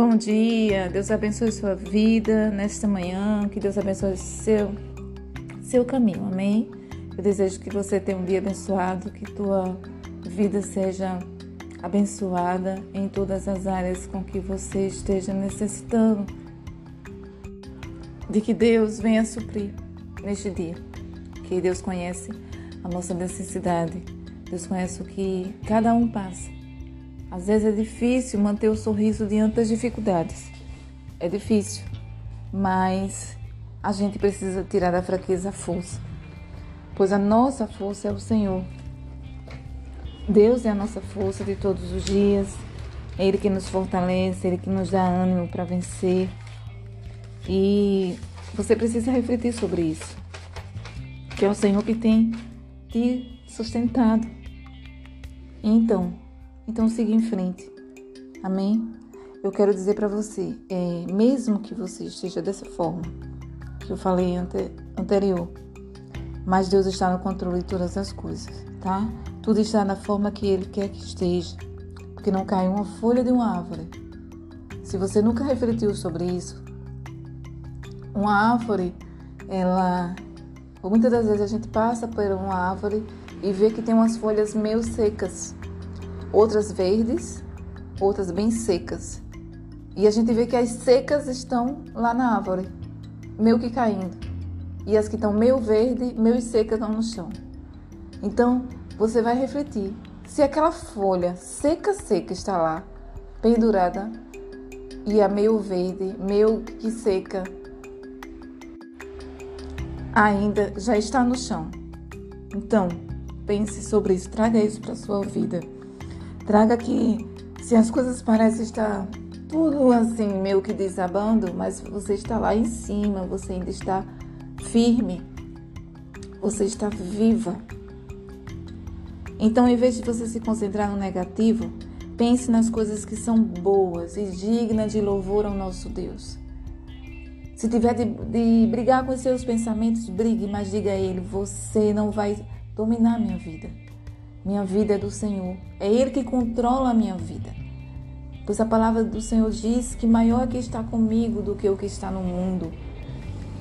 Bom dia, Deus abençoe sua vida nesta manhã, que Deus abençoe seu, seu caminho, amém? Eu desejo que você tenha um dia abençoado, que tua vida seja abençoada em todas as áreas com que você esteja necessitando, de que Deus venha suprir neste dia, que Deus conhece a nossa necessidade, Deus conhece o que cada um passa. Às vezes é difícil manter o sorriso diante das dificuldades. É difícil, mas a gente precisa tirar da fraqueza a força, pois a nossa força é o Senhor. Deus é a nossa força de todos os dias, é Ele que nos fortalece, Ele que nos dá ânimo para vencer. E você precisa refletir sobre isso, que é o Senhor que tem te sustentado. Então, então siga em frente. Amém? Eu quero dizer para você, é, mesmo que você esteja dessa forma que eu falei ante, anterior, mas Deus está no controle de todas as coisas, tá? Tudo está na forma que Ele quer que esteja, porque não cai uma folha de uma árvore. Se você nunca refletiu sobre isso, uma árvore, ela, muitas das vezes a gente passa por uma árvore e vê que tem umas folhas meio secas outras verdes, outras bem secas. E a gente vê que as secas estão lá na árvore, meio que caindo. E as que estão meio verde, meio secas estão no chão. Então, você vai refletir. Se aquela folha seca, seca está lá, pendurada, e a meio verde, meio que seca, ainda já está no chão. Então, pense sobre isso, traga isso para sua vida. Traga que se as coisas parecem estar tudo assim meio que desabando, mas você está lá em cima, você ainda está firme, você está viva. Então, em vez de você se concentrar no negativo, pense nas coisas que são boas e dignas de louvor ao nosso Deus. Se tiver de, de brigar com os seus pensamentos, brigue, mas diga a Ele: você não vai dominar minha vida. Minha vida é do Senhor. É Ele que controla a minha vida. Pois a palavra do Senhor diz que maior é que está comigo do que o que está no mundo.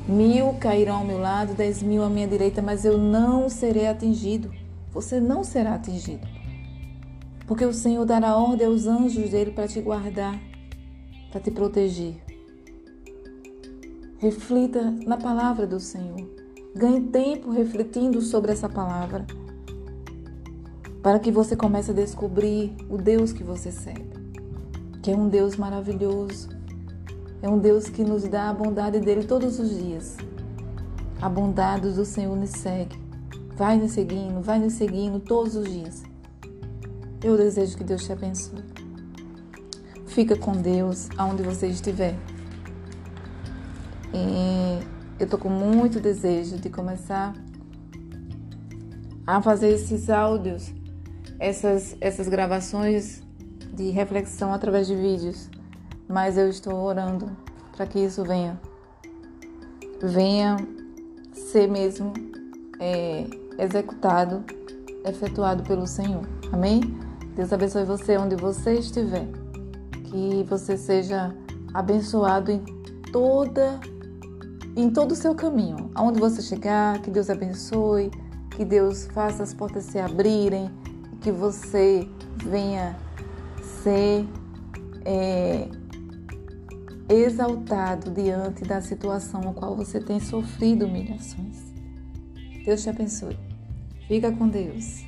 Mil cairão ao meu lado, dez mil à minha direita, mas eu não serei atingido. Você não será atingido. Porque o Senhor dará ordem aos anjos dele para te guardar, para te proteger. Reflita na palavra do Senhor. Ganhe tempo refletindo sobre essa palavra para que você comece a descobrir o Deus que você serve, que é um Deus maravilhoso, é um Deus que nos dá a bondade dele todos os dias. A bondade do Senhor nos segue, vai nos seguindo, vai nos seguindo todos os dias. Eu desejo que Deus te abençoe. Fica com Deus aonde você estiver. E eu tô com muito desejo de começar a fazer esses áudios essas, essas gravações de reflexão através de vídeos, mas eu estou orando para que isso venha, venha ser mesmo é, executado, efetuado pelo Senhor. Amém? Deus abençoe você onde você estiver, que você seja abençoado em toda em todo o seu caminho, aonde você chegar, que Deus abençoe, que Deus faça as portas se abrirem, que você venha ser é, exaltado diante da situação a qual você tem sofrido humilhações. Deus te abençoe. Fica com Deus.